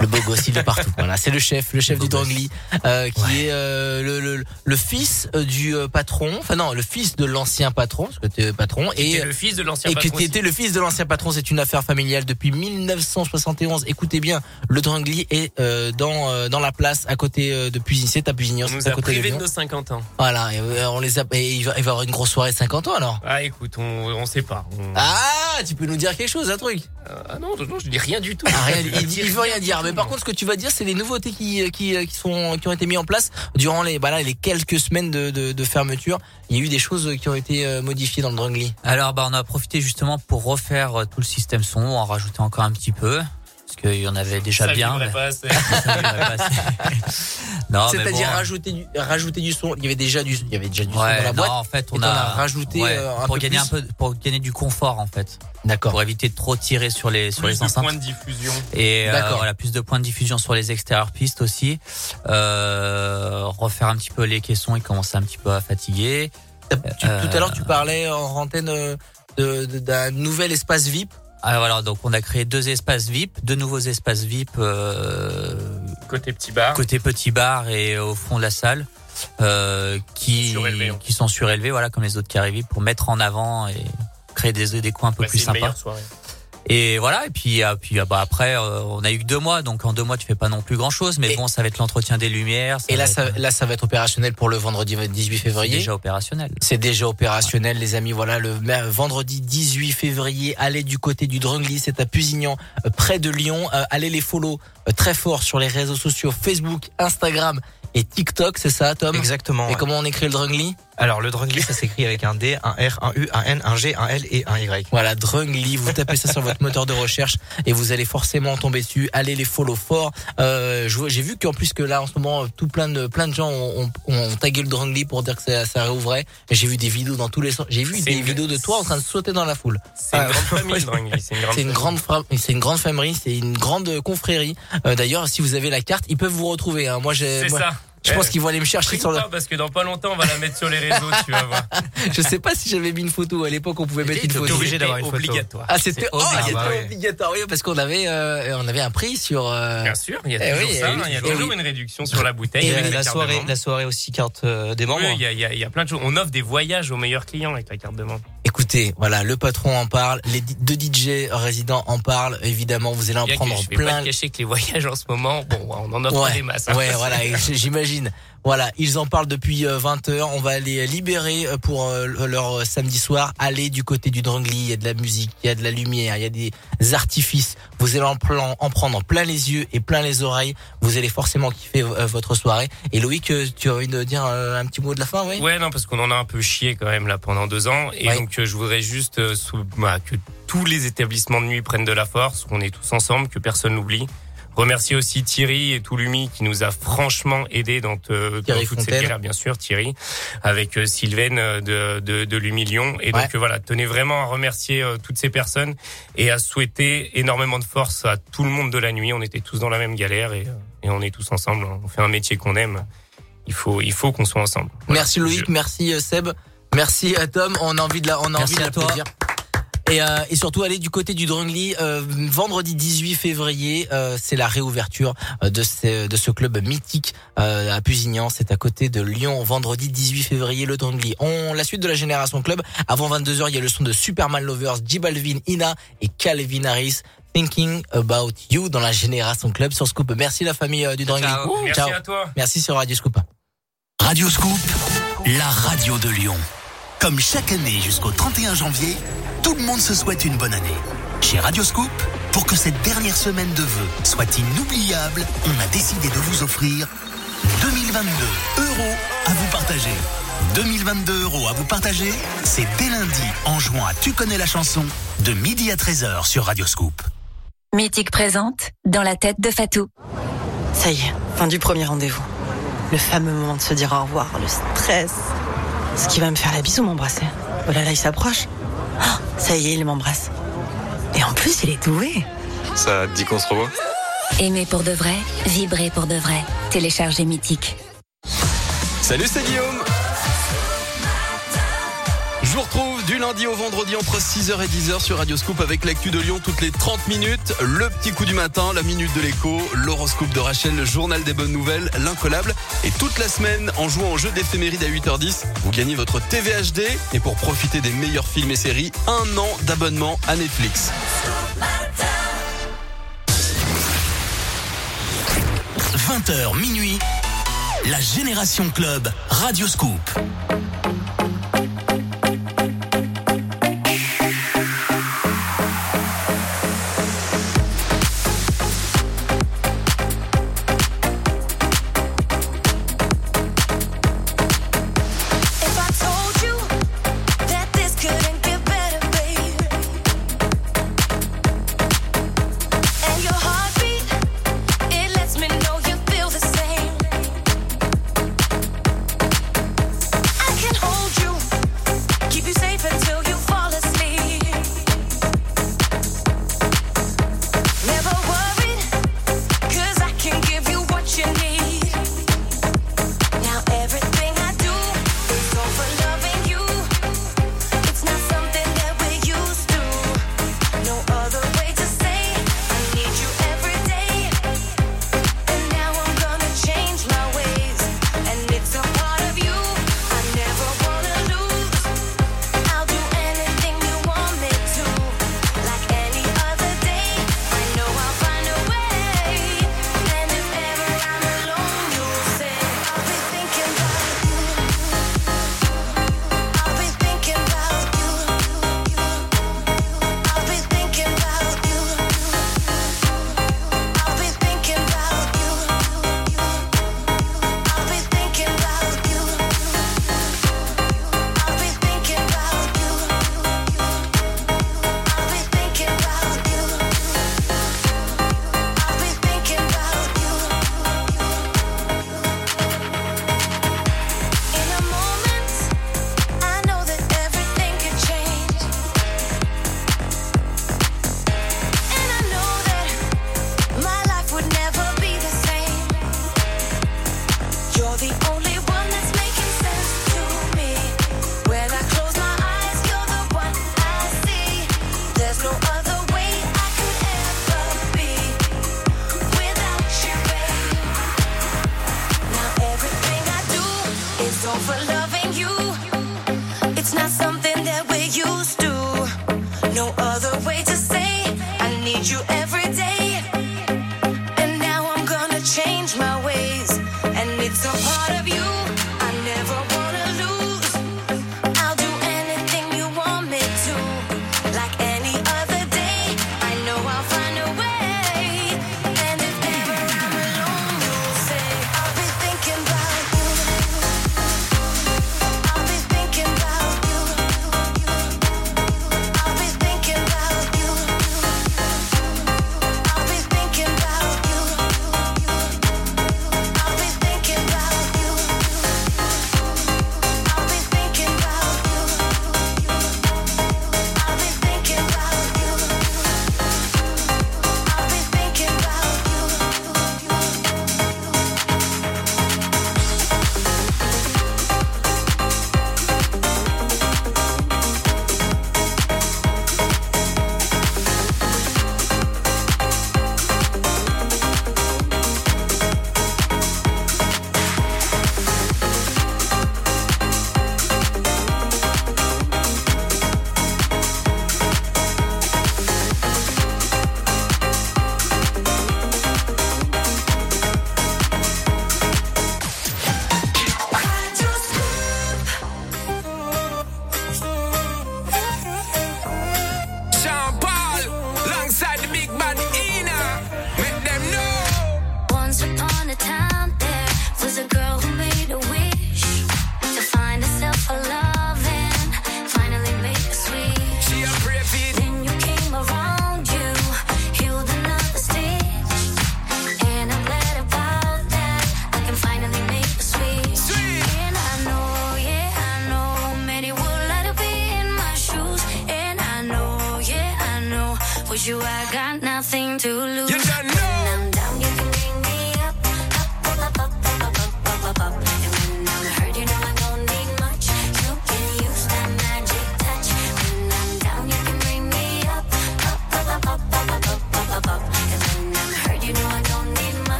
le beau gosse, il est partout. Voilà, c'est le chef, le chef du Drungly, euh, qui est euh, le, le, le fils euh, du euh, patron, enfin non, le fils de l'ancien patron, parce que tu es patron, et le fils de l'ancien et que patron tu étais le fils de l'ancien patron, c'est une affaire familiale depuis 1971. Écoutez bien, le Drungly est euh, dans euh, dans la place à côté de c'est à nous à côté de privés de Lyon. nos 50 ans. Voilà, et, on les a, et il va, il va avoir une grosse soirée de 50 ans alors. Ah, écoute, on, on sait pas. On- Ah, tu peux nous dire quelque chose, un truc Ah non, non, non, je dis rien du tout. Ah, rien, il, il veut rien dire. Mais par contre, ce que tu vas dire, c'est les nouveautés qui, qui, qui sont, qui ont été mises en place durant les, bah là, les quelques semaines de, de, de fermeture. Il y a eu des choses qui ont été euh, modifiées dans le Drungly. Alors, bah, on a profité justement pour refaire euh, tout le système son, en rajouter encore un petit peu. Qu'il y en avait déjà Ça bien. mais- pas assez. Ça vibrait pas assez. non, C'est-à-dire bon. rajouter du, rajouter du son. Il y avait déjà du, il y avait déjà du son dans la non, boîte. en fait, on a, rajouté ouais, euh, un pour peu gagner plus. un peu, pour gagner du confort en fait. D'accord. Pour éviter de trop tirer sur les sur Plus les de enceintes. points de diffusion. Et euh, D'accord. voilà, plus de points de diffusion sur les extérieurs pistes aussi. Euh, refaire un petit peu les caissons, ils commençaient un petit peu à fatiguer. Tu- Euh, Tout à l'heure, tu parlais en antenne euh, d'un nouvel espace VIP. Ah, voilà, donc on a créé deux espaces VIP, deux nouveaux espaces VIP euh, Côté petit bar. côté petit bar et au fond de la salle. Euh, qui Surélevés, hein. qui sont surélevés voilà comme les autres carrés VIP pour mettre en avant et créer des des coins un peu Ouais, plus sympas. Et voilà et puis puis ah, bah après euh, on a eu que deux mois donc en deux mois tu fais pas non plus grand chose mais Et- bon ça va être l'entretien des lumières ça Et là, ça, être- là, ça va être opérationnel pour le vendredi 18 c'est février. déjà opérationnel C'est déjà opérationnel, les amis. Voilà, le vendredi 18 février, allez du côté du Drungly, c'est à Pusignan, euh, près de Lyon. Euh, allez les follow euh, très fort sur les réseaux sociaux Facebook, Instagram et TikTok, c'est ça, Tom? Exactement. Et ouais. comment on écrit le Drungly Alors le Drungly, ça s'écrit avec un D, un R, un U, un N, un G, un L et un Y. Voilà, Drungly, vous tapez ça sur votre moteur de recherche et vous allez forcément tomber dessus. Allez les follow fort. Euh, je vois- J'ai vu qu'en plus que là, en ce moment, tout plein de plein de gens ont, ont, ont tagué le Drungly pour dire que ça, ça réouvrait. J'ai vu des vidéos dans tous les sens. J'ai vu des une- vidéos de toi en train de sauter dans la foule. C'est une grande famille, le Drungly, c'est une grande C'est une famille. c'est une grande famille, c'est une grande confrérie. Euh, D'ailleurs, si vous avez la carte, ils peuvent vous retrouver. hein. Moi, j'ai. C'est ça. Je pense qu'ils vont aller me chercher sur le. pas, parce que dans pas longtemps, on va la mettre sur les réseaux, tu vas voir. Je sais pas si j'avais mis une photo. À l'époque, on pouvait mettre une photo. obligé d'avoir une photo. obligatoire. Ah, c'était oh, obligatoire. Ah, bah oui. obligatoire, oui, parce qu'on avait, euh, on avait un prix sur. euh, Bien sûr, il y a eh toujours oui, ça, eh hein, il y a eh toujours oui. une réduction sur la bouteille. Et avec euh, la soirée, la soirée aussi carte euh, des membres. Oui, il y a, il y a- il y a plein de choses. On offre des voyages aux meilleurs clients avec la carte de membre. Écoutez, voilà, le patron en parle, les deux DJ résidents en parlent. Évidemment, vous allez en prendre je vais pas plein. te cacher que les voyages en ce moment, bon, on en offre ouais, des masses. hein. ouais, voilà, et j- j'imagine. Voilà, ils en parlent depuis 20 heures. On va aller libérer euh, pour euh, leur euh, samedi soir. Aller du côté du Drangly. Il y a de la musique, il y a de la lumière, il y a des artifices. Vous allez en, plan- en prendre plein les yeux et plein les oreilles. Vous allez forcément kiffer euh, votre soirée. Et Loïc, euh, tu as envie de dire euh, un petit mot de la fin, oui? Ouais, non, parce qu'on en a un peu chié quand même là pendant deux ans. Et Ouais. donc, euh, je voudrais juste euh, bah, que tous les établissements de nuit prennent de la force, qu'on est tous ensemble, que personne n'oublie. Remercier aussi Thierry et Touloumi qui nous a franchement aidé dans, euh, dans toute cette Fontaine. galère, bien sûr, Thierry, avec euh, Sylvaine euh, de, de, de l'Humilion. Et Ouais. donc, voilà, tenez vraiment à remercier toutes ces personnes et à souhaiter énormément de force à tout le monde de la nuit. On était tous dans la même galère et, et on est tous ensemble. On fait un métier qu'on aime. Il faut, il faut qu'on soit ensemble. Merci Loïc, merci Seb, merci à Tom. On a envie de la, on a Merci envie de à toi. l'applaudir. Et, euh, et surtout aller du côté du Drungly euh, vendredi 18 février euh, c'est la réouverture euh, de ce, de ce club mythique euh, à Pusignan c'est à côté de Lyon vendredi 18 février le Drungly on la suite de la génération club avant 22h il y a le son de Superman Lovers J Balvin Ina et Calvin Harris Thinking About You dans la génération club sur Scoop merci la famille euh, du Drungly Ciao. Merci Ciao. à toi. merci sur Radio Scoop Radio Scoop, la radio de Lyon. Comme chaque année jusqu'au 31 janvier, tout le monde se souhaite une bonne année. Chez Radio Scoop, pour que cette dernière semaine de vœux soit inoubliable, on a décidé de vous offrir 2022 euros à vous partager. 2022 euros à vous partager, c'est dès lundi en jouant à Tu connais la chanson de midi à 13h sur Radio Scoop. Mythique présente dans la tête de Fatou. Ça y est, fin du premier rendez-vous. Le fameux moment de se dire au revoir, le stress. Ce qui va me faire la bise ou m'embrasser Oh là là, il s'approche. Ah, ça y est, il m'embrasse. Et en plus, il est doué. Ça te dit qu'on se revoit Aimer pour de vrai, vibrer pour de vrai. Téléchargez Mythique. Salut, c'est Guillaume. Je vous retrouve du lundi au vendredi entre 6h et 10h sur Radio Scoop avec l'actu de Lyon toutes les 30 minutes, le petit coup du matin, la minute de l'écho, l'horoscope de Rachel, le journal des bonnes nouvelles, l'incollable. Et toute la semaine, en jouant au jeu d'éphéméride à 8h10, vous gagnez votre TVHD. Et pour profiter des meilleurs films et séries, un an d'abonnement à Netflix. – 20h minuit, la Génération Club, Radio Scoop.